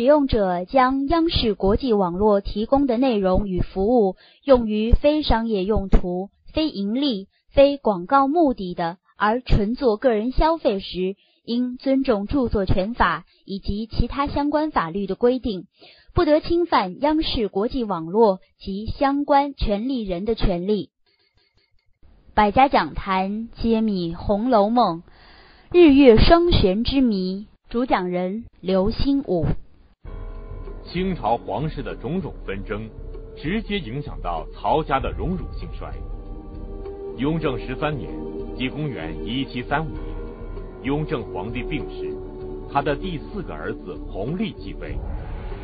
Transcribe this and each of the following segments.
使用者将央视国际网络提供的内容与服务用于非商业用途、非盈利、非广告目的的，而纯做个人消费时，应尊重著作权法以及其他相关法律的规定，不得侵犯央视国际网络及相关权利人的权利。百家讲坛揭秘《红楼梦》日月双悬之谜，主讲人刘心武。清朝皇室的种种纷争，直接影响到曹家的荣辱兴衰。雍正十三年，即公元一七三五年，雍正皇帝病逝，他的第四个儿子弘历继位，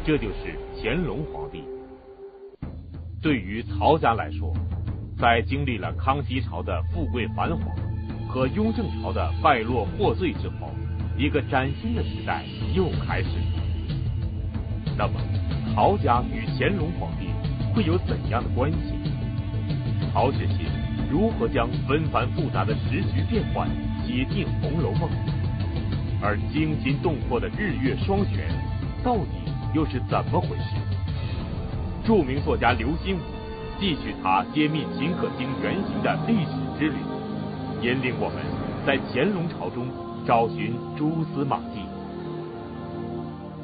这就是乾隆皇帝。对于曹家来说，在经历了康熙朝的富贵繁华和雍正朝的败落获罪之后，一个崭新的时代又开始。那么，曹家与乾隆皇帝会有怎样的关系？曹雪芹如何将纷繁复杂的时局变幻写进《红楼梦》？而惊心动魄的日月双悬，到底又是怎么回事？著名作家刘心武继续他揭秘秦可卿原型的历史之旅，引领我们在乾隆朝中找寻蛛丝马迹。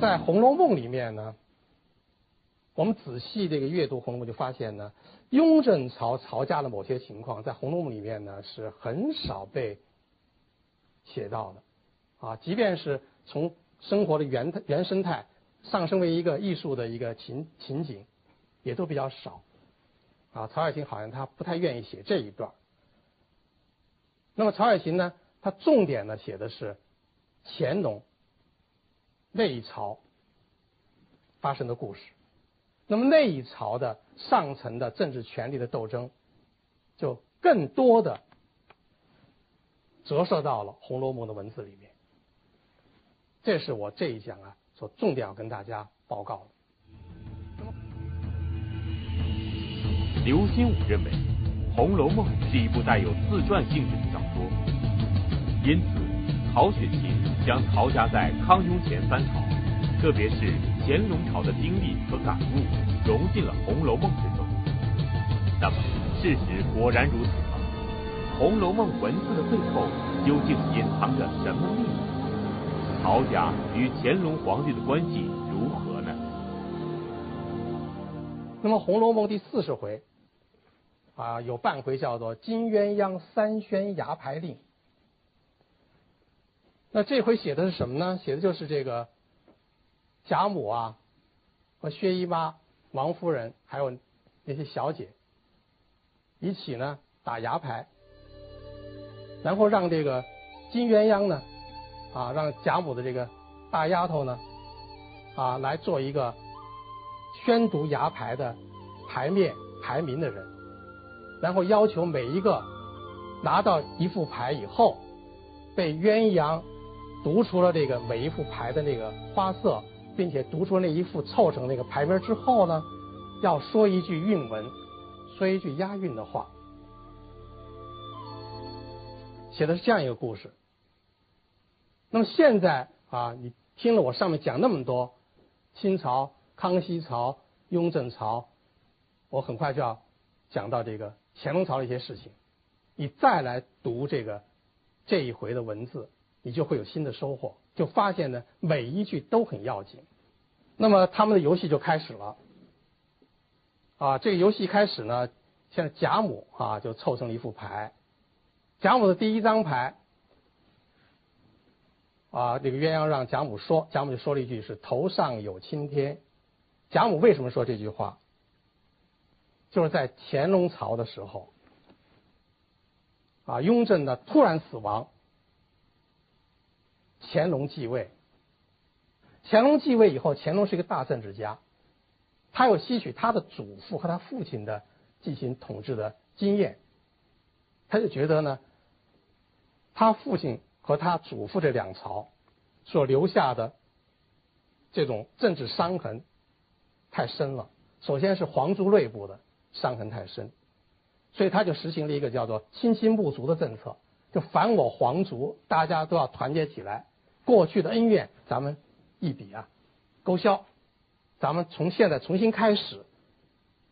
在《红楼梦》里面呢，我们仔细这个阅读《红楼梦》，就发现呢，雍正朝曹家的某些情况，在《红楼梦》里面呢是很少被写到的，啊，即便是从生活的原原生态上升为一个艺术的一个情情景，也都比较少，啊，曹雪芹好像他不太愿意写这一段。那么曹雪芹呢，他重点呢写的是乾隆。那一朝发生的故事，那么那一朝的上层的政治权力的斗争，就更多的折射到了《红楼梦》的文字里面。这是我这一讲啊所重点要跟大家报告的。刘心武认为，《红楼梦》是一部带有自传性质的小说，因此。曹雪芹将曹家在康雍乾三朝，特别是乾隆朝的经历和感悟融进了《红楼梦》之中。那么，事实果然如此吗？《红楼梦》文字的背后究竟隐藏着什么秘密？曹家与乾隆皇帝的关系如何呢？那么，《红楼梦》第四十回啊，有半回叫做“金鸳鸯三宣牙牌令”。那这回写的是什么呢？写的就是这个贾母啊和薛姨妈、王夫人还有那些小姐一起呢打牙牌，然后让这个金鸳鸯呢啊让贾母的这个大丫头呢啊来做一个宣读牙牌的牌面排名的人，然后要求每一个拿到一副牌以后被鸳鸯。读出了这个每一副牌的那个花色，并且读出那一副凑成那个牌名之后呢，要说一句韵文，说一句押韵的话，写的是这样一个故事。那么现在啊，你听了我上面讲那么多，清朝、康熙朝、雍正朝，我很快就要讲到这个乾隆朝的一些事情，你再来读这个这一回的文字。你就会有新的收获，就发现呢每一句都很要紧。那么他们的游戏就开始了。啊，这个游戏开始呢，现在贾母啊就凑成了一副牌。贾母的第一张牌，啊，这个鸳鸯让贾母说，贾母就说了一句是“头上有青天”。贾母为什么说这句话？就是在乾隆朝的时候，啊，雍正呢突然死亡。乾隆继位，乾隆继位以后，乾隆是一个大政治家，他有吸取他的祖父和他父亲的进行统治的经验，他就觉得呢，他父亲和他祖父这两朝所留下的这种政治伤痕太深了。首先是皇族内部的伤痕太深，所以他就实行了一个叫做亲亲不足的政策，就反我皇族，大家都要团结起来。过去的恩怨，咱们一笔啊，勾销，咱们从现在重新开始，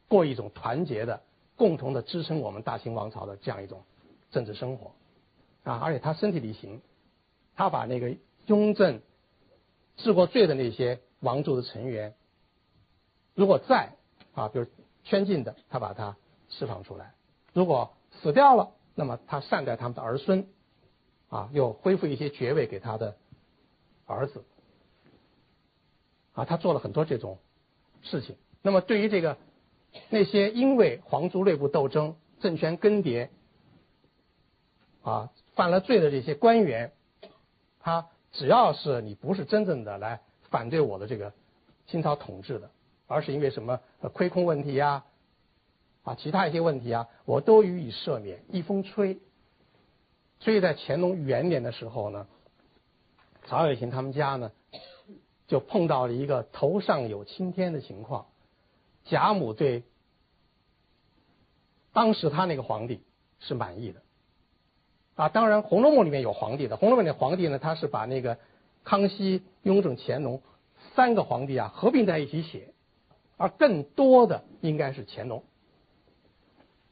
过一种团结的、共同的支撑我们大清王朝的这样一种政治生活啊！而且他身体力行，他把那个雍正治过罪的那些王族的成员，如果在啊，比如圈禁的，他把他释放出来；如果死掉了，那么他善待他们的儿孙，啊，又恢复一些爵位给他的儿子。啊，他做了很多这种事情。那么，对于这个那些因为皇族内部斗争、政权更迭啊犯了罪的这些官员，他只要是你不是真正的来反对我的这个清朝统治的，而是因为什么亏空问题呀啊其他一些问题啊，我都予以赦免，一风吹。所以在乾隆元年的时候呢，曹雪芹他们家呢。就碰到了一个头上有青天的情况，贾母对当时他那个皇帝是满意的，啊，当然《红楼梦》里面有皇帝的，《红楼梦》里皇帝呢，他是把那个康熙、雍正、乾隆三个皇帝啊合并在一起写，而更多的应该是乾隆，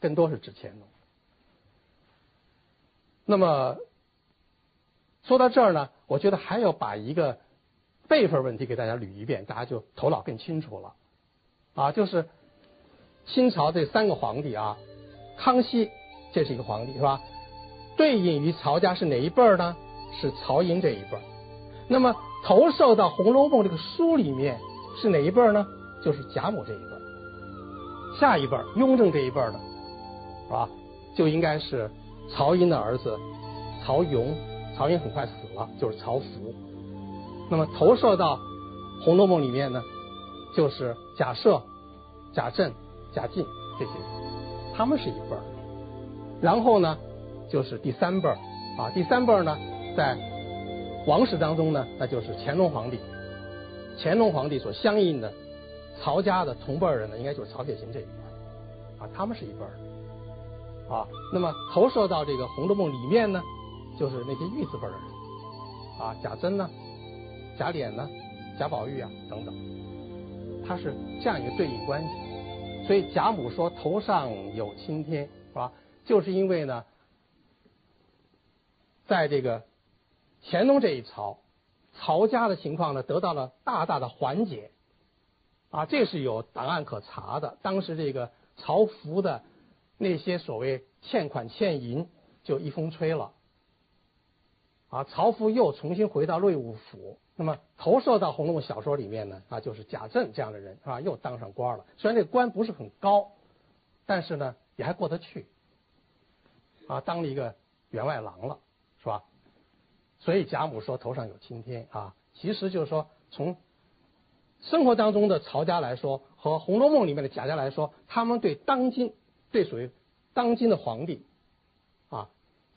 更多是指乾隆。那么说到这儿呢，我觉得还要把一个。辈分问题给大家捋一遍，大家就头脑更清楚了。啊，就是清朝这三个皇帝啊，康熙这是一个皇帝是吧？对应于曹家是哪一辈儿呢？是曹寅这一辈儿。那么投射到《红楼梦》这个书里面是哪一辈儿呢？就是贾母这一辈儿。下一辈儿雍正这一辈儿的，是吧？就应该是曹寅的儿子曹雍。曹寅很快死了，就是曹福。那么投射到《红楼梦》里面呢，就是贾赦、贾政、贾敬这些，他们是一辈儿。然后呢，就是第三辈儿啊，第三辈儿呢，在王室当中呢，那就是乾隆皇帝。乾隆皇帝所相应的曹家的同辈人呢，应该就是曹雪芹这一辈啊，他们是一辈儿啊。那么投射到这个《红楼梦》里面呢，就是那些玉字辈的人啊，贾珍呢。贾琏呢，贾宝玉啊等等，他是这样一个对应关系。所以贾母说头上有青天，是吧？就是因为呢，在这个乾隆这一朝，曹家的情况呢得到了大大的缓解，啊，这是有档案可查的。当时这个曹福的那些所谓欠款欠银就一风吹了，啊，曹福又重新回到瑞武府。那么投射到《红楼梦》小说里面呢，啊，就是贾政这样的人，是吧？又当上官了。虽然这个官不是很高，但是呢，也还过得去，啊，当了一个员外郎了，是吧？所以贾母说头上有青天啊，其实就是说，从生活当中的曹家来说，和《红楼梦》里面的贾家来说，他们对当今对属于当今的皇帝，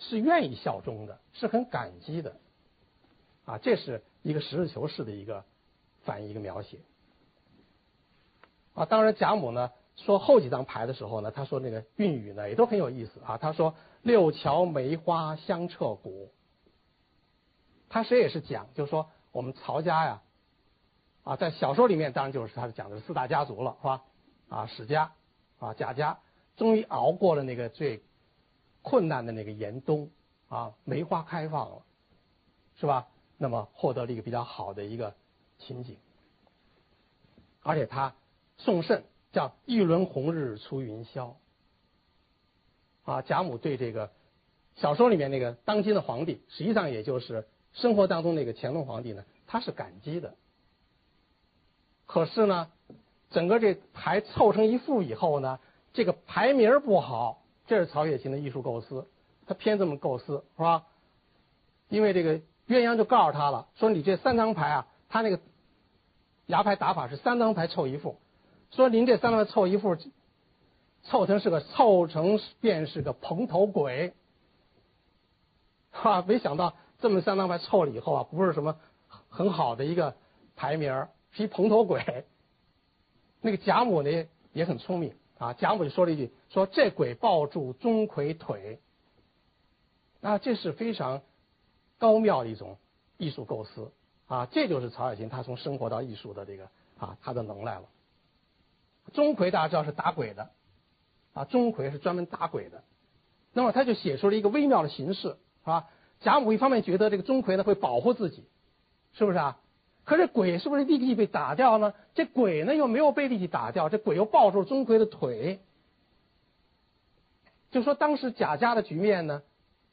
是愿意效忠的，是很感激的，啊，这是。一个实事求是的一个反映一个描写啊，当然贾母呢说后几张牌的时候呢，他说那个韵语呢也都很有意思啊。他说六桥梅花香彻骨，他谁也是讲，就是说我们曹家呀啊，在小说里面当然就是他讲的是四大家族了，是吧？啊，史家啊，贾家终于熬过了那个最困难的那个严冬啊，梅花开放了，是吧？那么获得了一个比较好的一个情景，而且他送圣叫一轮红日出云霄，啊，贾母对这个小说里面那个当今的皇帝，实际上也就是生活当中那个乾隆皇帝呢，他是感激的。可是呢，整个这牌凑成一副以后呢，这个牌名不好，这是曹雪芹的艺术构思，他偏这么构思是吧？因为这个。鸳鸯就告诉他了，说你这三张牌啊，他那个牙牌打法是三张牌凑一副，说您这三张牌凑一副，凑成是个凑成便是个蓬头鬼，哈，没想到这么三张牌凑了以后啊，不是什么很好的一个牌名，是一蓬头鬼。那个贾母呢也很聪明啊，贾母就说了一句，说这鬼抱住钟馗腿，啊，这是非常。高妙的一种艺术构思啊，这就是曹雪芹他从生活到艺术的这个啊他的能耐了。钟馗大家知道是打鬼的，啊，钟馗是专门打鬼的，那么他就写出了一个微妙的形式，是吧？贾母一方面觉得这个钟馗呢会保护自己，是不是啊？可是鬼是不是立即被打掉呢？这鬼呢又没有被立即打掉，这鬼又抱住钟馗的腿，就说当时贾家的局面呢，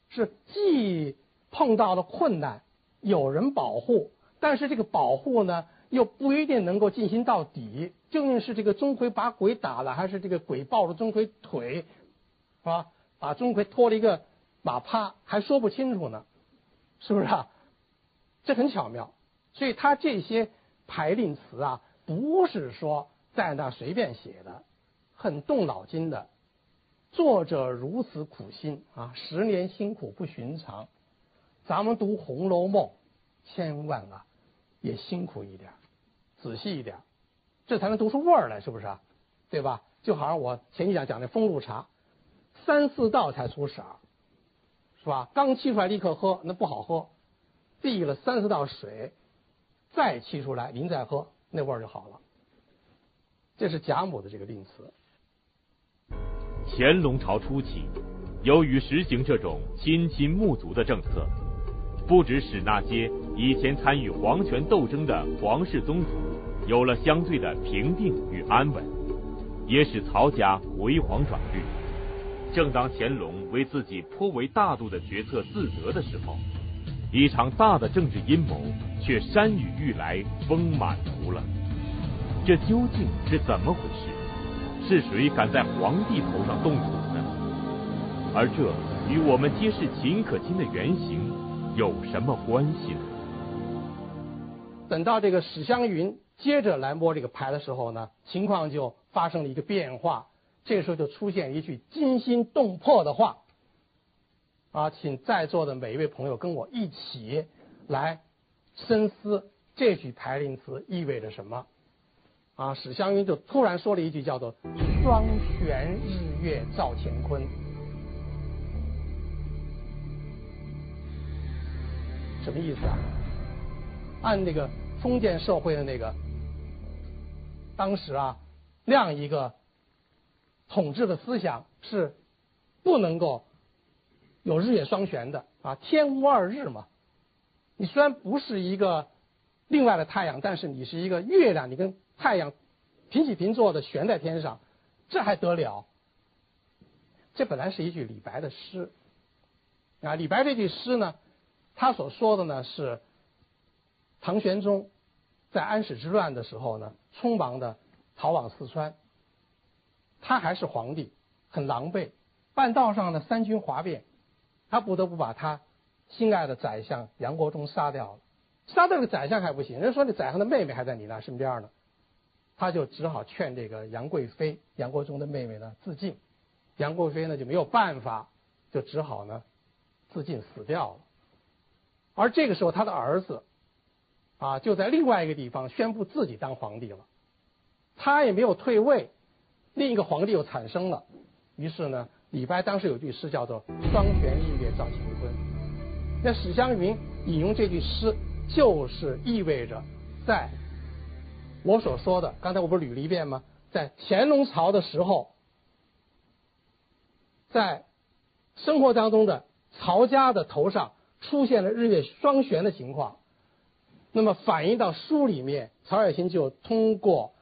是既碰到了困难，有人保护，但是这个保护呢又不一定能够进行到底，究竟是这个钟馗把鬼打了，还是这个鬼抱着钟馗腿，啊，把钟馗拖了一个马趴，还说不清楚呢，是不是啊？这很巧妙。所以他这些排令词啊，不是说在那随便写的，很动脑筋的。作者如此苦心啊，十年辛苦不寻常。咱们读《红楼梦》，千万啊，也辛苦一点，仔细一点，这才能读出味儿来，是不是？对吧？就好像我前几讲讲那风露茶，三四道才出色，是吧？刚沏出来立刻喝，那不好喝，递了三四道水。再沏出来，您再喝，那味儿就好了。这是贾母的这个令词。乾隆朝初期，由于实行这种亲亲睦族的政策，不只使那些以前参与皇权斗争的皇室宗族有了相对的平定与安稳，也使曹家回黄转绿。正当乾隆为自己颇为大度的决策自得的时候。一场大的政治阴谋却山雨欲来风满途了，这究竟是怎么回事？是谁敢在皇帝头上动土呢？而这与我们揭示秦可卿的原型有什么关系呢？等到这个史湘云接着来摸这个牌的时候呢，情况就发生了一个变化。这时候就出现一句惊心动魄的话。啊，请在座的每一位朋友跟我一起来深思这句排令词意味着什么。啊，史湘云就突然说了一句叫做“双悬日月照乾坤”，什么意思啊？按那个封建社会的那个当时啊那样一个统治的思想是不能够。有日月双悬的啊，天无二日嘛。你虽然不是一个另外的太阳，但是你是一个月亮，你跟太阳平起平坐的悬在天上，这还得了？这本来是一句李白的诗啊。李白这句诗呢，他所说的呢是唐玄宗在安史之乱的时候呢，匆忙的逃往四川，他还是皇帝，很狼狈，半道上的三军哗变。他不得不把他心爱的宰相杨国忠杀掉了，杀掉了宰相还不行，人说你宰相的妹妹还在你那身边呢，他就只好劝这个杨贵妃，杨国忠的妹妹呢自尽，杨贵妃呢就没有办法，就只好呢自尽死掉了。而这个时候他的儿子啊就在另外一个地方宣布自己当皇帝了，他也没有退位，另一个皇帝又产生了，于是呢。李白当时有句诗叫做“双悬日月照乾坤”，那史湘云引用这句诗，就是意味着，在我所说的刚才我不是捋了一遍吗？在乾隆朝的时候，在生活当中的曹家的头上出现了日月双悬的情况，那么反映到书里面，曹雪芹就通过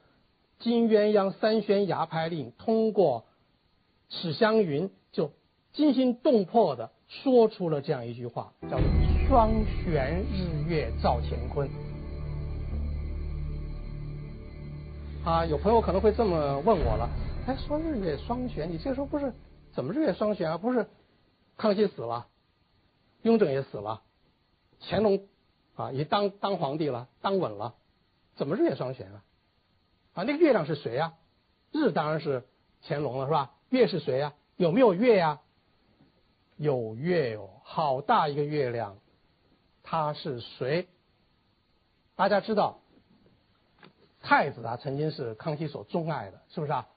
金鸳鸯三宣牙拍令，通过。史湘云就惊心动魄的说出了这样一句话，叫做“双悬日月照乾坤”。啊，有朋友可能会这么问我了，哎，说日月双悬，你这个时候不是怎么日月双悬啊？不是康熙死了，雍正也死了，乾隆啊也当当皇帝了，当稳了，怎么日月双悬啊？啊，那个月亮是谁呀？日当然是乾隆了，是吧？月是谁呀？有没有月呀？有月哦，好大一个月亮，他是谁？大家知道，太子啊曾经是康熙所钟爱的，是不是啊？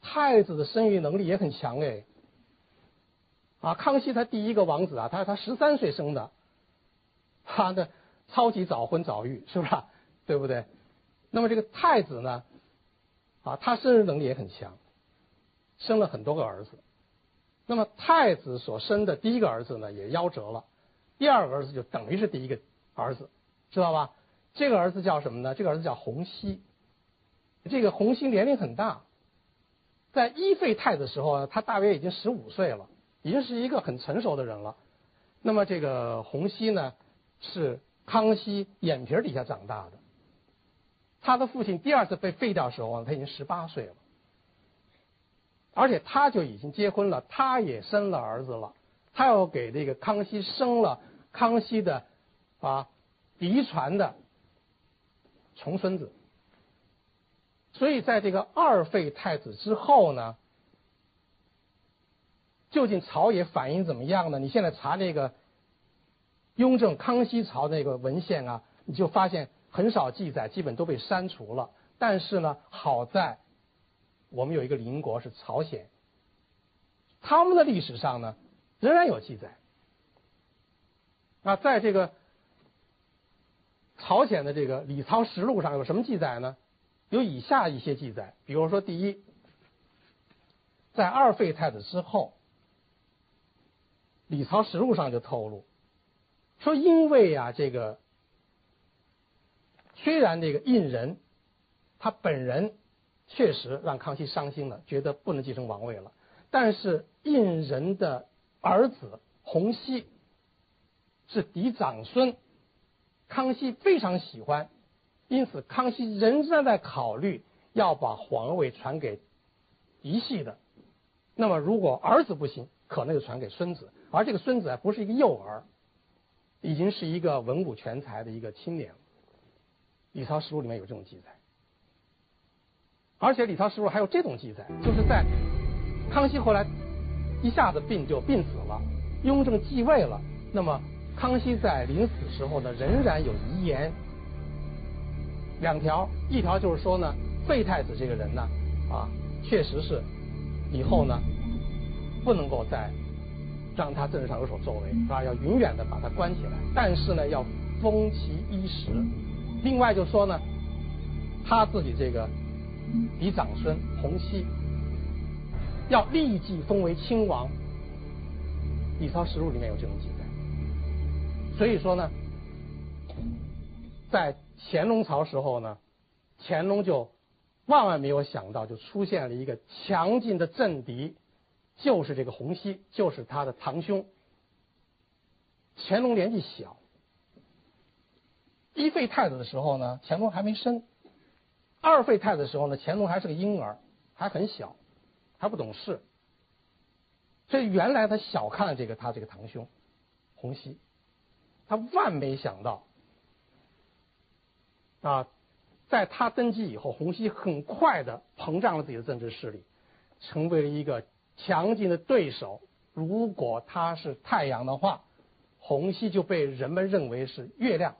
太子的生育能力也很强哎。啊，康熙他第一个王子啊，他他十三岁生的，他的超级早婚早育，是不是？对不对？那么这个太子呢，啊，他生育能力也很强，生了很多个儿子。那么太子所生的第一个儿子呢，也夭折了，第二个儿子就等于是第一个儿子，知道吧？这个儿子叫什么呢？这个儿子叫弘皙。这个弘皙年龄很大，在一废太子时候呢，他大约已经十五岁了，已经是一个很成熟的人了。那么这个弘皙呢，是康熙眼皮底下长大的。他的父亲第二次被废掉的时候他已经十八岁了。而且他就已经结婚了，他也生了儿子了，他要给这个康熙生了康熙的啊嫡传的重孙子。所以在这个二废太子之后呢，究竟朝野反应怎么样呢？你现在查那个雍正、康熙朝那个文献啊，你就发现很少记载，基本都被删除了。但是呢，好在。我们有一个邻国是朝鲜，他们的历史上呢仍然有记载。那在这个朝鲜的这个《李朝实录》上有什么记载呢？有以下一些记载，比如说，第一，在二废太子之后，《李朝实录》上就透露说，因为啊，这个虽然这个胤仁他本人。确实让康熙伤心了，觉得不能继承王位了。但是胤仁的儿子弘皙是嫡长孙，康熙非常喜欢，因此康熙仍然在考虑要把皇位传给嫡系的。那么如果儿子不行，可能就传给孙子。而这个孙子啊，不是一个幼儿，已经是一个文武全才的一个青年了。《李朝实录》里面有这种记载。而且《李朝实录》还有这种记载，就是在康熙后来一下子病就病死了，雍正继位了。那么康熙在临死时候呢，仍然有遗言两条，一条就是说呢，废太子这个人呢，啊，确实是以后呢不能够再让他政治上有所作为，是吧？要永远的把他关起来。但是呢，要封其衣食。另外就说呢，他自己这个。嫡长孙弘皙要立即封为亲王，《李朝实录》里面有这种记载。所以说呢，在乾隆朝时候呢，乾隆就万万没有想到，就出现了一个强劲的政敌，就是这个弘皙，就是他的堂兄。乾隆年纪小，一废太子的时候呢，乾隆还没生。二废太子的时候呢，乾隆还是个婴儿，还很小，还不懂事，所以原来他小看了这个他这个堂兄弘皙，他万没想到啊，在他登基以后，弘皙很快的膨胀了自己的政治势力，成为了一个强劲的对手。如果他是太阳的话，弘皙就被人们认为是月亮。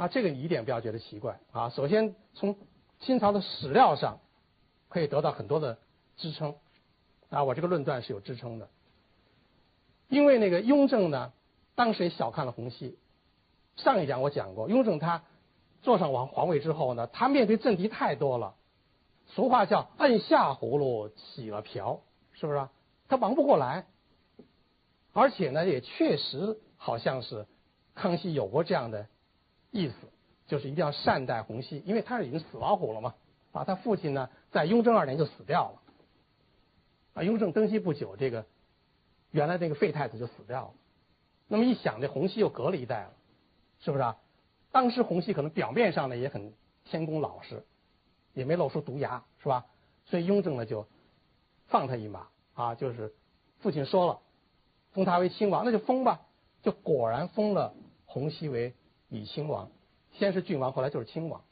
啊，这个你一点不要觉得奇怪啊。首先，从清朝的史料上可以得到很多的支撑啊。我这个论断是有支撑的，因为那个雍正呢，当时也小看了洪熙。上一讲我讲过，雍正他坐上皇皇位之后呢，他面对政敌太多了。俗话叫“摁下葫芦起了瓢”，是不是？他忙不过来，而且呢，也确实好像是康熙有过这样的。意思就是一定要善待洪熙，因为他是已经死老虎了嘛。啊，他父亲呢，在雍正二年就死掉了。啊，雍正登基不久，这个原来那个废太子就死掉了。那么一想，这洪熙又隔了一代了，是不是啊？当时洪熙可能表面上呢也很谦恭老实，也没露出毒牙，是吧？所以雍正呢就放他一马啊，就是父亲说了，封他为亲王，那就封吧。就果然封了洪熙为。以亲王，先是郡王，后来就是亲王。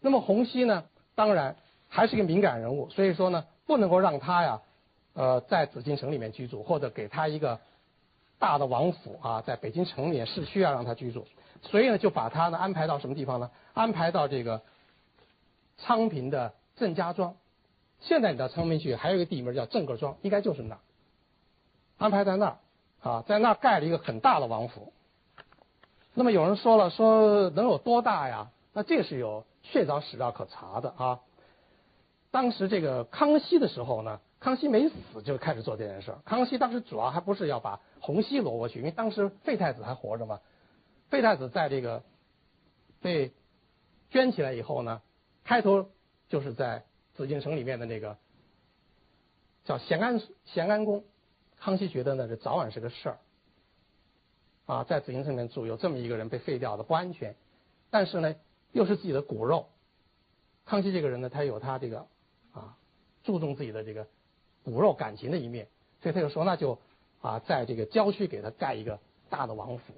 那么洪熙呢，当然还是一个敏感人物，所以说呢，不能够让他呀，呃，在紫禁城里面居住，或者给他一个大的王府啊，在北京城里面市区啊让他居住。所以呢，就把他呢安排到什么地方呢？安排到这个昌平的郑家庄。现在你到昌平去，还有一个地名叫郑各庄，应该就是那儿。安排在那儿啊，在那儿盖了一个很大的王府。那么有人说了，说能有多大呀？那这是有确凿史料可查的啊。当时这个康熙的时候呢，康熙没死就开始做这件事。康熙当时主要还不是要把洪熙挪过去，因为当时废太子还活着嘛。废太子在这个被圈起来以后呢，开头就是在紫禁城里面的那个叫咸安咸安宫。康熙觉得呢，这早晚是个事儿啊，在紫禁城里面住有这么一个人被废掉的不安全，但是呢又是自己的骨肉。康熙这个人呢，他有他这个啊注重自己的这个骨肉感情的一面，所以他就说那就啊在这个郊区给他盖一个大的王府。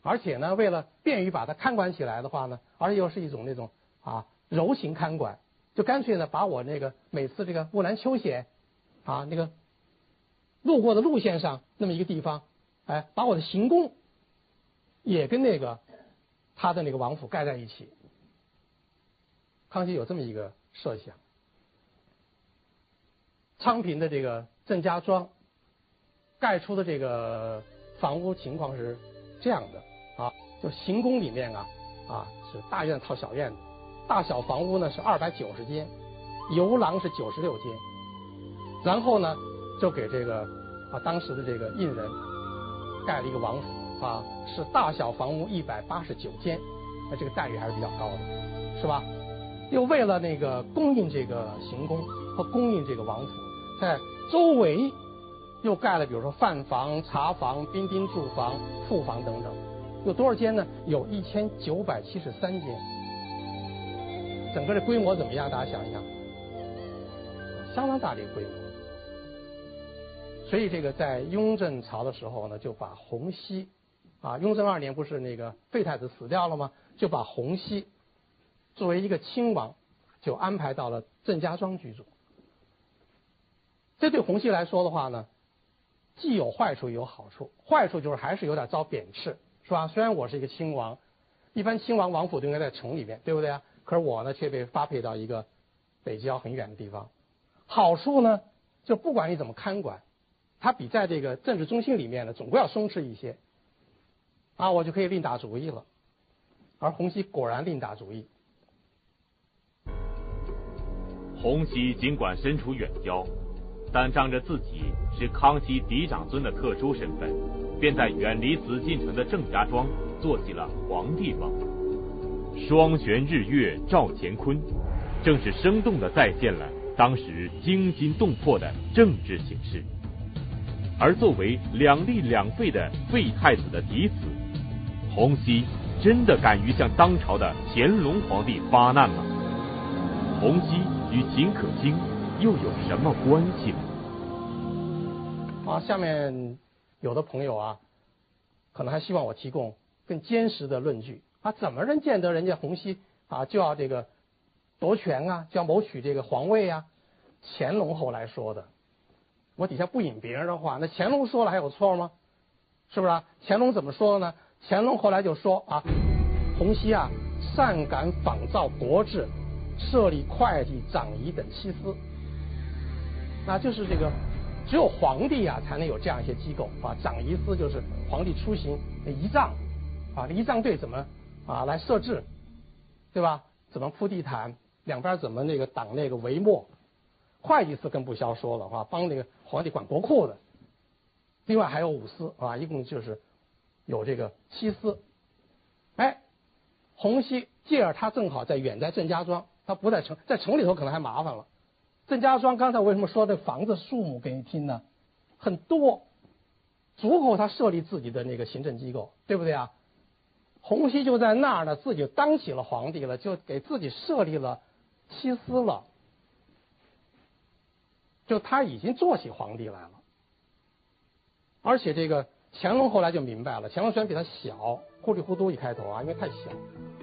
而且呢，为了便于把他看管起来的话呢，而且又是一种那种啊柔情看管，就干脆呢把我那个每次这个木兰秋险啊那个路过的路线上那么一个地方，哎，把我的行宫也跟那个他的那个王府盖在一起。康熙有这么一个设想。昌平的这个郑家庄盖出的这个房屋情况是这样的。啊，就行宫里面啊，啊是大院套小院子，大小房屋呢是二百九十间，游廊是九十六间，然后呢就给这个啊当时的这个印人盖了一个王府啊，是大小房屋一百八十九间，那这个待遇还是比较高的，是吧？又为了那个供应这个行宫和供应这个王府，在周围又盖了比如说饭房、茶房、宾丁住房、库房等等。有多少间呢？有一千九百七十三间，整个的规模怎么样？大家想一想，相当大的一个规模。所以这个在雍正朝的时候呢，就把洪熙啊，雍正二年不是那个废太子死掉了吗？就把洪熙作为一个亲王，就安排到了郑家庄居住。这对洪熙来说的话呢，既有坏处也有好处。坏处就是还是有点遭贬斥。是吧？虽然我是一个亲王，一般亲王王府都应该在城里面，对不对啊？可是我呢，却被发配到一个北郊很远的地方。好处呢，就不管你怎么看管，他比在这个政治中心里面呢，总归要松弛一些。啊，我就可以另打主意了。而洪熙果然另打主意。洪熙尽管身处远郊。但仗着自己是康熙嫡长孙的特殊身份，便在远离紫禁城的郑家庄做起了皇帝梦。双悬日月照乾坤，正是生动的再现了当时惊心动魄的政治形势。而作为两立两废的废太子的嫡子，洪熙真的敢于向当朝的乾隆皇帝发难吗？洪熙与秦可卿。又有什么关系呢？啊，下面有的朋友啊，可能还希望我提供更坚实的论据啊，怎么能见得人家洪熙啊就要这个夺权啊，就要谋取这个皇位啊？乾隆后来说的，我底下不引别人的话，那乾隆说了还有错吗？是不是？乾隆怎么说的呢？乾隆后来就说啊，洪熙啊，善敢仿造国制，设立会计、长仪等七司。那就是这个，只有皇帝啊才能有这样一些机构啊。长仪司就是皇帝出行仪仗啊，仪仗队怎么啊来设置，对吧？怎么铺地毯，两边怎么那个挡那个帷幕？会计司更不消说了啊，帮那个皇帝管国库的。另外还有五司啊，一共就是有这个七司。哎，洪熙借着他正好在远在郑家庄，他不在城，在城里头可能还麻烦了。郑家庄刚才为什么说这房子数目给你听呢？很多，足够他设立自己的那个行政机构，对不对啊？洪熙就在那儿呢，自己当起了皇帝了，就给自己设立了七司了，就他已经做起皇帝来了。而且这个乾隆后来就明白了，乾隆虽然比他小，糊里糊涂一开头啊，因为太小，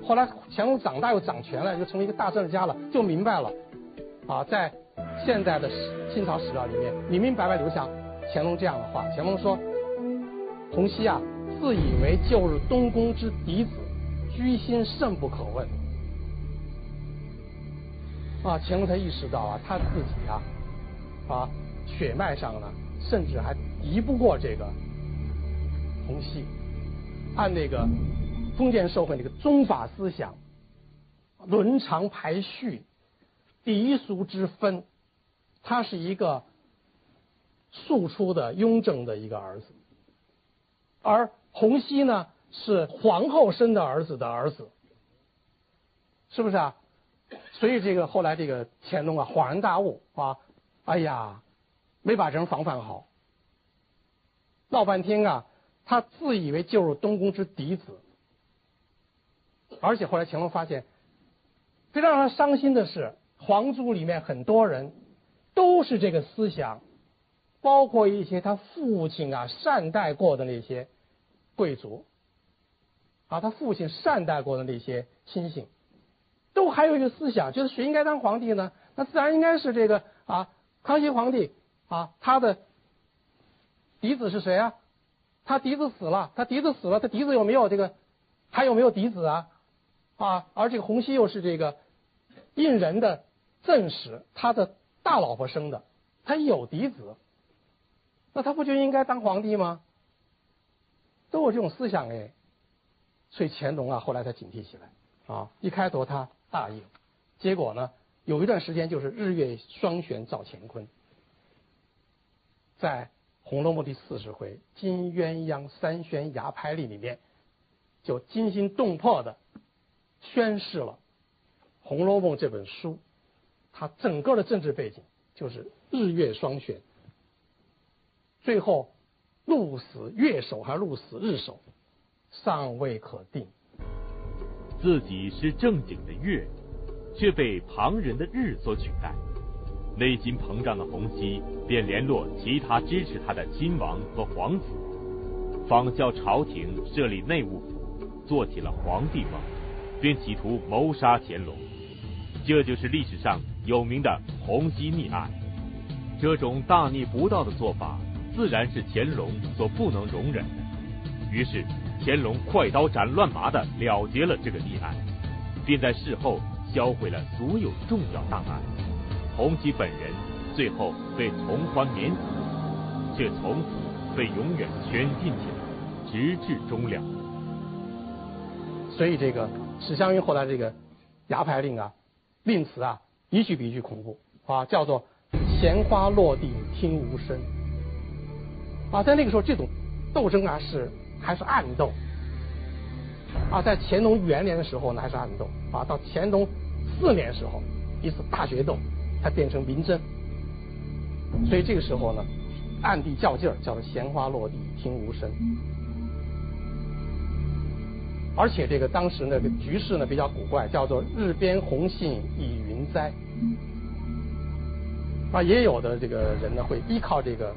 后来乾隆长大又掌权了，就成为一个大政治家了，就明白了，啊，在。现在的清朝史料里面明明白白留下乾隆这样的话：乾隆说，洪熙啊，自以为旧日东宫之嫡子，居心甚不可问。啊，乾隆才意识到啊，他自己啊，啊，血脉上呢，甚至还敌不过这个洪熙，按那个封建社会那个宗法思想、伦常排序、嫡俗之分，他是一个庶出的雍正的一个儿子，而洪熙呢是皇后生的儿子的儿子，是不是啊？所以这个后来这个乾隆啊恍然大悟啊，哎呀，没把人防范好。闹半天啊，他自以为就是东宫之嫡子，而且后来乾隆发现，最让他伤心的是，皇族里面很多人都是这个思想，包括一些他父亲啊善待过的那些贵族，啊，他父亲善待过的那些亲信，都还有一个思想，就是谁应该当皇帝呢？那自然应该是这个啊，康熙皇帝啊，他的。嫡子是谁啊？他嫡子死了，他嫡子死了，他嫡子有没有这个？还有没有嫡子啊？啊，而这个洪熙又是这个胤仁的正室，他的大老婆生的，他有嫡子，那他不就应该当皇帝吗？都有这种思想哎，所以乾隆啊，后来才警惕起来啊。一开头他答应，结果呢，有一段时间就是日月双悬照乾坤，在。《红楼梦》第四十回《金鸳鸯三宣牙牌令》里面，就惊心动魄的宣示了《红楼梦》这本书，它整个的政治背景就是日月双悬，最后鹿死月首还是鹿死日首，尚未可定。自己是正经的月，却被旁人的日所取代。内心膨胀的洪熙便联络其他支持他的亲王和皇子，仿效朝廷设立内务府，做起了皇帝梦，并企图谋杀乾隆。这就是历史上有名的洪熙逆案。这种大逆不道的做法，自然是乾隆所不能容忍的。于是，乾隆快刀斩乱麻的了结了这个逆案，并在事后销毁了所有重要档案。洪吉本人最后被从宽免死，却从此被永远圈禁起来，直至终了。所以这个史湘云后来这个牙牌令啊，令词啊，一句比一句恐怖啊，叫做“闲花落地听无声”。啊，在那个时候，这种斗争啊是还是暗斗啊，在乾隆元年的时候呢还是暗斗啊，到乾隆四年时候一次大决斗。才变成明争，所以这个时候呢，暗地较劲儿，叫做闲花落地听无声。而且这个当时那个局势呢比较古怪，叫做日边红杏倚云栽。啊，也有的这个人呢会依靠这个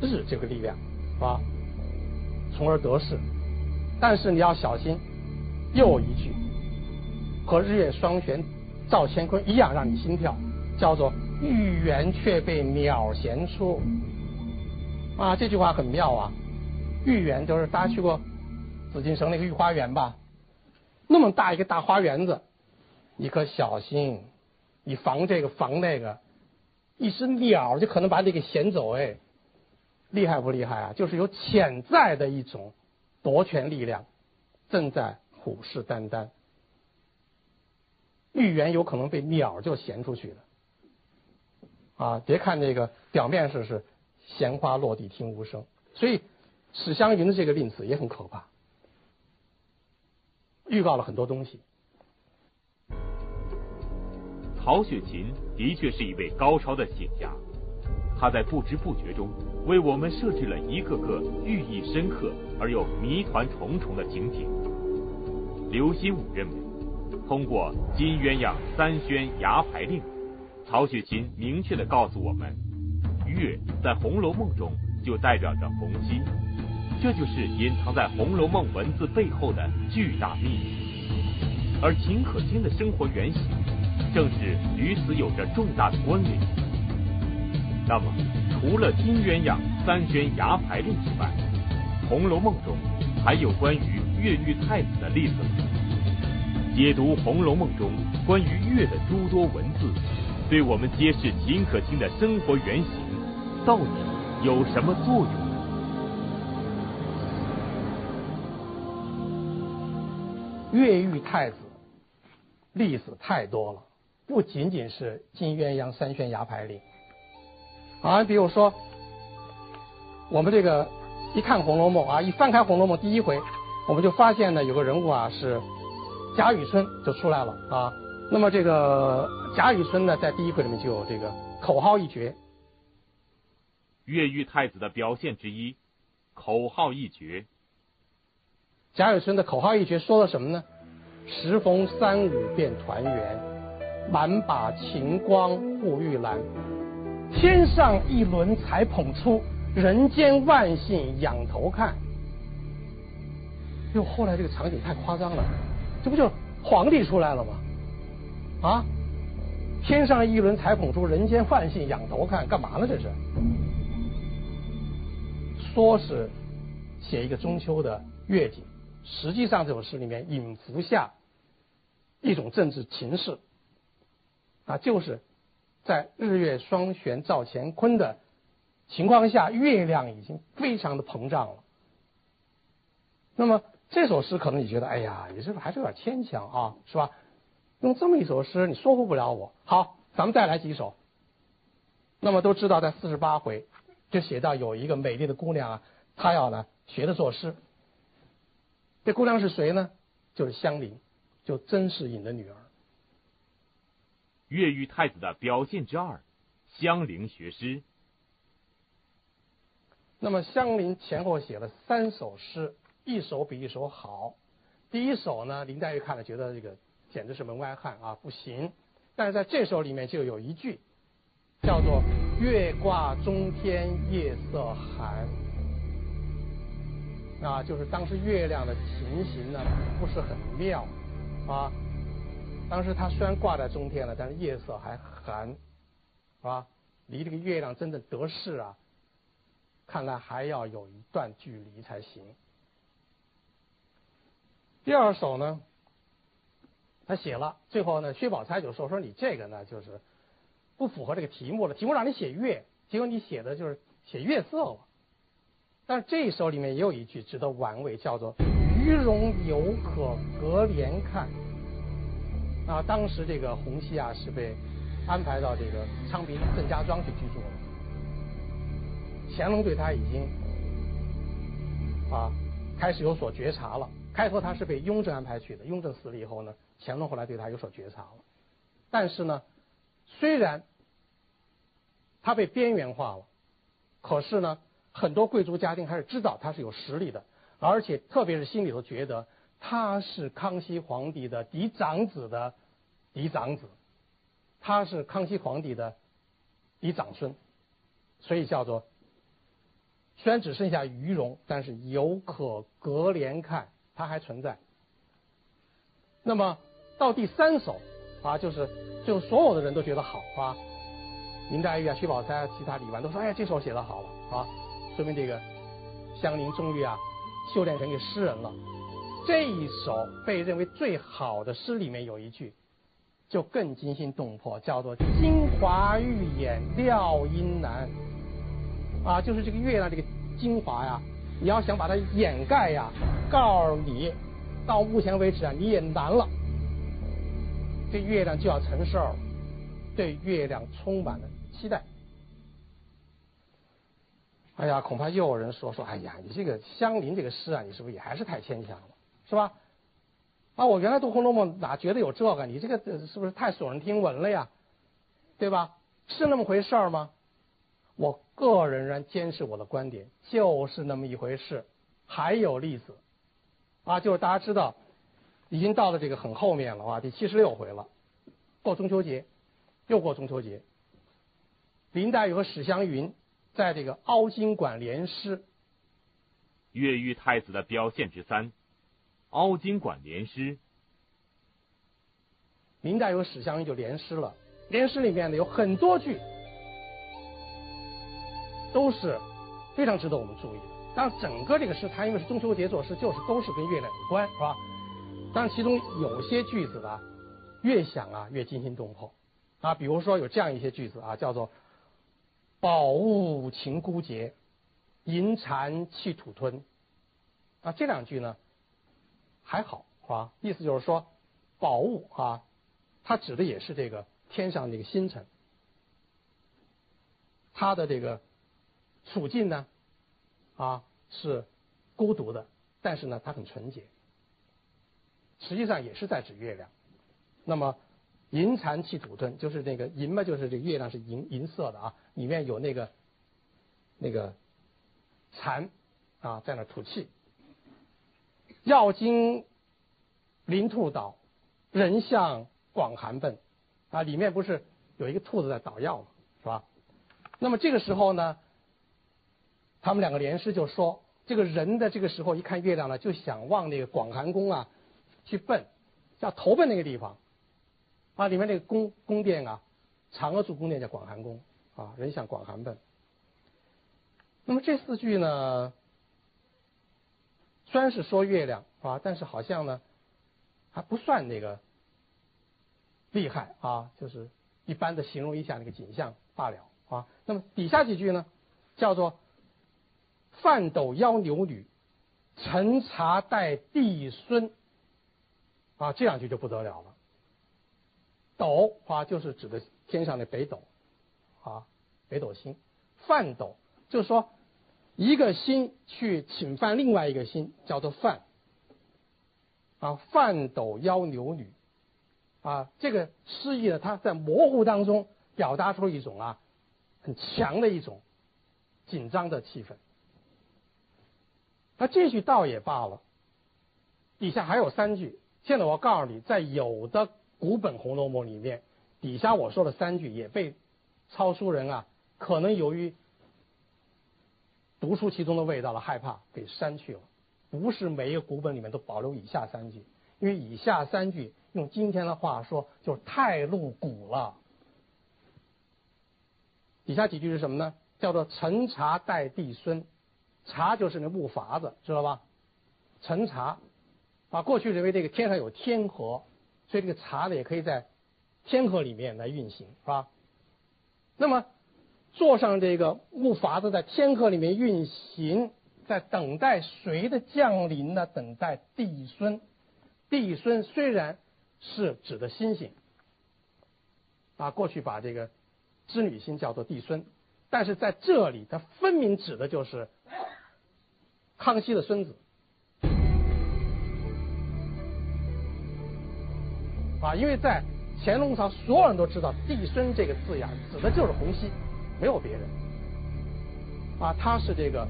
日这个力量，啊，从而得势。但是你要小心，又一句和日月双悬照乾坤一样，让你心跳。叫做玉园却被鸟衔出，啊，这句话很妙啊！玉园就是大家去过紫禁城那个御花园吧？那么大一个大花园子，你可小心，你防这个防那个，一只鸟就可能把你给衔走，哎，厉害不厉害啊？就是有潜在的一种夺权力量正在虎视眈眈，玉园有可能被鸟就衔出去了。啊，别看这个表面是是闲花落地听无声，所以史湘云的这个令词也很可怕，预告了很多东西。曹雪芹的确是一位高超的写家，他在不知不觉中为我们设置了一个个寓意深刻而又谜团重重的情景。刘心武认为，通过金鸳鸯三宣牙牌令。曹雪芹明确的告诉我们，月在《红楼梦》中就代表着红心，这就是隐藏在《红楼梦》文字背后的巨大秘密。而秦可卿的生活原型，正是与此有着重大的关联。那么，除了金鸳鸯三宣牙牌令之外，《红楼梦》中还有关于越狱太子的例子。解读《红楼梦》中关于越的诸多文字，对我们揭示秦可卿的生活原型，到底有什么作用？越狱太子例子太多了，不仅仅是金鸳鸯三宣牙牌令。啊，比如说，我们这个一看《红楼梦》啊，一翻开《红楼梦》第一回，我们就发现呢，有个人物啊是贾雨村就出来了啊。那么这个贾雨村呢，在第一回里面就有这个口号一绝。越狱太子的表现之一，口号一绝。贾雨村的口号一绝说了什么呢？时逢三五便团圆，满把晴光护玉兰。天上一轮才捧出，人间万姓仰头看。哟，后来这个场景太夸张了，这不就皇帝出来了吗？啊，天上一轮才捧出，人间万姓仰头看，干嘛呢？这是说是写一个中秋的月景，实际上这首诗里面隐伏下一种政治情势啊，就是。在日月双悬照乾坤的情况下，月亮已经非常的膨胀了。那么这首诗可能你觉得，哎呀，你这个还是有点牵强啊，是吧？用这么一首诗，你说服不了我。好，咱们再来几首。那么都知道，在四十八回就写到有一个美丽的姑娘啊，她要呢学着作诗。这姑娘是谁呢？就是香菱，就甄士隐的女儿。越狱太子的表现之二，香菱学诗。那么香菱前后写了三首诗，一首比一首好。第一首呢，林黛玉看了觉得这个简直是门外汉啊，不行。但是在这首里面就有一句，叫做“月挂中天夜色寒”，啊，就是当时月亮的情形呢不是很妙啊。当时它虽然挂在中天了，但是夜色还寒，是吧？离这个月亮真正得势啊，看来还要有一段距离才行。第二首呢，他写了，最后呢，薛宝钗就说：“说你这个呢，就是不符合这个题目了。题目让你写月，结果你写的就是写月色了。但是这一首里面也有一句值得玩味，叫做‘鱼荣犹可隔帘看’。”啊，当时这个洪熙啊是被安排到这个昌平郑家庄去居住了。乾隆对他已经啊开始有所觉察了。开头他是被雍正安排去的，雍正死了以后呢，乾隆后来对他有所觉察了。但是呢，虽然他被边缘化了，可是呢，很多贵族家庭还是知道他是有实力的，而且特别是心里头觉得。他是康熙皇帝的嫡长子的嫡长子，他是康熙皇帝的嫡长孙，所以叫做虽然只剩下余荣，但是犹可隔帘看，他还存在。那么到第三首啊，就是就所有的人都觉得好啊，林黛玉啊、薛宝钗啊、其他李纨都说：“哎呀，这首写的好了啊，说明这个香菱终于啊修炼成一个诗人了。”这一首被认为最好的诗里面有一句，就更惊心动魄，叫做“金华玉眼料阴难”，啊，就是这个月亮这个精华呀，你要想把它掩盖呀，告诉你，到目前为止啊，你也难了，这月亮就要成事儿了，对月亮充满了期待。哎呀，恐怕又有人说说，哎呀，你这个香菱这个诗啊，你是不是也还是太牵强了？是吧？啊，我原来读《红楼梦》哪觉得有这个？你这个是不是太耸人听闻了呀？对吧？是那么回事儿吗？我个人仍然坚持我的观点，就是那么一回事。还有例子啊，就是大家知道，已经到了这个很后面了啊，第七十六回了，过中秋节，又过中秋节。林黛玉和史湘云在这个凹晶馆联诗，越狱太子的表现之三。凹晶馆联诗，明代有史湘云就联诗了。联诗里面呢有很多句都是非常值得我们注意的。当然，整个这个诗，它因为是中秋节作诗，就是都是跟月亮有关，是吧？当然，其中有些句子呢，越想啊越惊心动魄啊。比如说有这样一些句子啊，叫做“宝物情孤绝，银蟾气土吞”，啊，这两句呢。还好啊，意思就是说宝物啊，它指的也是这个天上这个星辰，它的这个处境呢啊是孤独的，但是呢它很纯洁，实际上也是在指月亮。那么银蟾气土吞，就是那个银嘛，就是这个月亮是银银色的啊，里面有那个那个蚕啊在那吐气。要经临兔岛，人向广寒奔啊，里面不是有一个兔子在捣药吗？是吧？那么这个时候呢，他们两个联诗就说，这个人的这个时候一看月亮呢，就想往那个广寒宫啊去奔，要投奔那个地方。啊，里面那个宫宫殿啊，嫦娥住宫殿叫广寒宫啊，人向广寒奔。那么这四句呢，虽然是说月亮啊，但是好像呢还不算那个厉害啊，就是一般的形容一下那个景象罢了啊。那么底下几句呢，叫做饭斗邀牛女，陈茶待帝孙啊，这两句就不得了了。斗啊，就是指的天上的北斗，啊，北斗星。犯斗就是说，一个星去侵犯另外一个星，叫做犯。啊，犯斗妖牛女，啊，这个诗意呢，它在模糊当中表达出一种啊，很强的一种紧张的气氛。那这句倒也罢了，底下还有三句。现在我告诉你，在有的。古本《红楼梦》里面，底下我说的三句也被抄书人啊，可能由于读出其中的味道了，害怕给删去了。不是每一个古本里面都保留以下三句，因为以下三句用今天的话说就是太露骨了。底下几句是什么呢？叫做“陈茶待帝孙”，茶就是那木筏子，知道吧？陈茶啊，过去认为这个天上有天河。所以这个茶呢，也可以在天河里面来运行，是吧？那么坐上这个木筏子在天河里面运行，在等待谁的降临呢？等待帝孙。帝孙虽然是指的星星，啊，过去把这个织女星叫做帝孙，但是在这里，它分明指的就是康熙的孙子。啊，因为在乾隆朝，所有人都知道“帝孙”这个字眼指的就是洪熙，没有别人。啊，他是这个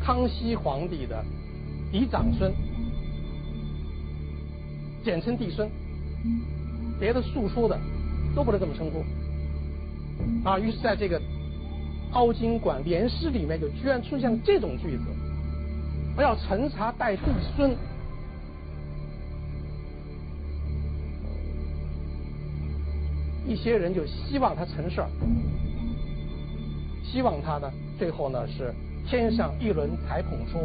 康熙皇帝的嫡长孙，简称帝孙，别的庶出的都不能这么称呼。啊，于是在这个凹晶馆联诗里面，就居然出现了这种句子：“我要陈茶待帝孙。”一些人就希望他成事儿，希望他呢，最后呢是天上一轮才捧出，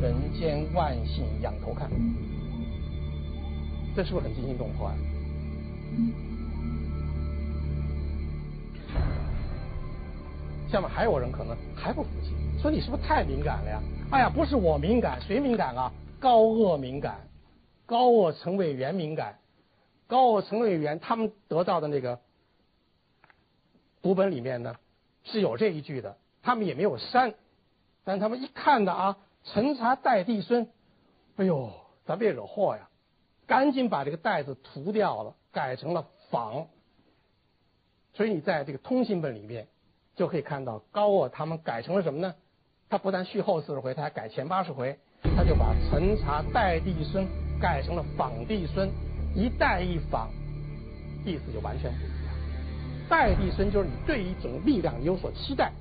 人间万姓仰头看，这是不是很惊心动魄啊？下面还有人可能还不服气，说你是不是太敏感了呀？哎呀，不是我敏感，谁敏感啊？高鄂敏感，高鄂陈委员敏感。高鄂陈委员他们得到的那个读本里面呢是有这一句的，他们也没有删，但他们一看的啊，陈茶待帝孙，哎呦，咱别惹祸呀，赶紧把这个带字涂掉了，改成了仿。所以你在这个通信本里面就可以看到高鄂他们改成了什么呢？他不但续后四十回，他还改前八十回，他就把陈茶待帝孙改成了仿帝孙。一代一仿，意思就完全不一样。代帝孙就是你对一种力量有所期待，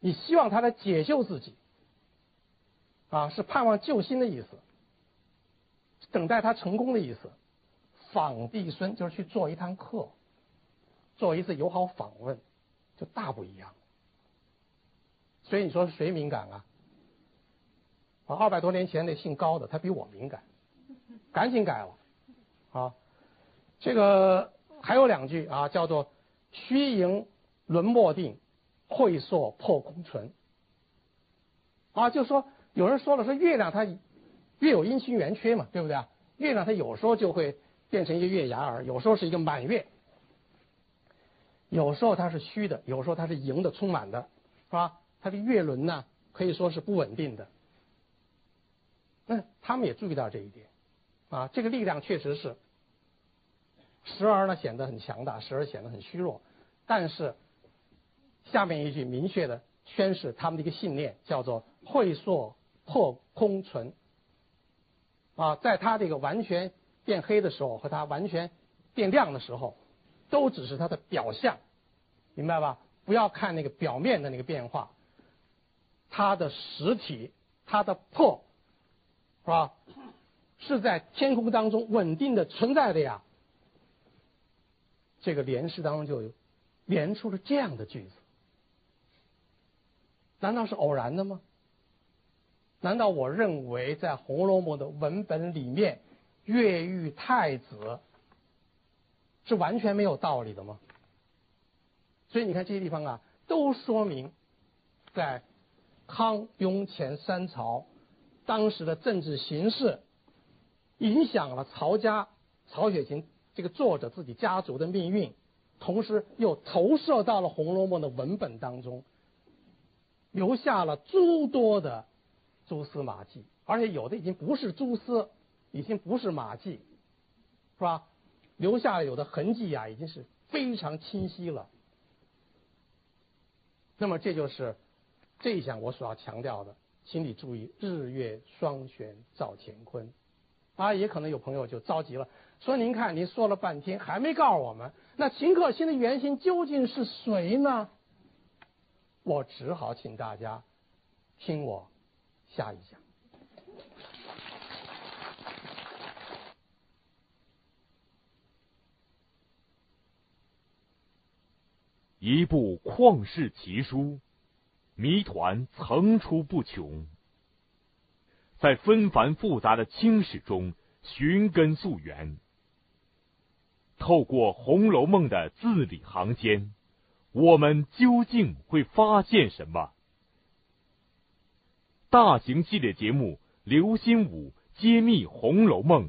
你希望他来解救自己，啊，是盼望救星的意思，等待他成功的意思。访帝孙就是去做一趟客，做一次友好访问，就大不一样。所以你说谁敏感啊？啊，二百多年前那姓高的，他比我敏感。赶紧改了，啊，这个还有两句啊，叫做“虚盈轮莫定，晦朔破空存”。啊，就说有人说了，说月亮它月有阴晴圆缺嘛，对不对啊？月亮它有时候就会变成一个月牙儿，有时候是一个满月，有时候它是虚的，有时候它是盈的、充满的，是吧？它的月轮呢可以说是不稳定的。那他们也注意到这一点，啊，这个力量确实是时而呢显得很强大，时而显得很虚弱。但是下面一句明确的宣示他们的一个信念，叫做“会缩破空存”。啊，在它这个完全变黑的时候和它完全变亮的时候，都只是它的表象，明白吧？不要看那个表面的那个变化，它的实体，它的破。是吧？是在天空当中稳定的存在的呀。这个连诗当中就有连出了这样的句子，难道是偶然的吗？难道我认为在《红楼梦》的文本里面，越狱太子是完全没有道理的吗？所以你看这些地方啊，都说明在康雍乾三朝。当时的政治形势影响了曹家曹雪芹这个作者自己家族的命运，同时又投射到了《红楼梦》的文本当中，留下了诸多的蛛丝马迹，而且有的已经不是蛛丝，已经不是马迹，是吧？留下有的痕迹呀，已经是非常清晰了。那么这就是这一项我所要强调的。请你注意，日月双悬照乾坤，啊，也可能有朋友就着急了，说：“您看，您说了半天还没告诉我们，那秦可卿的原型究竟是谁呢？”我只好请大家听我下一讲。一部旷世奇书。谜团层出不穷，在纷繁复杂的清史中寻根溯源。透过《红楼梦》的字里行间，我们究竟会发现什么？大型系列节目《刘心武揭秘红楼梦》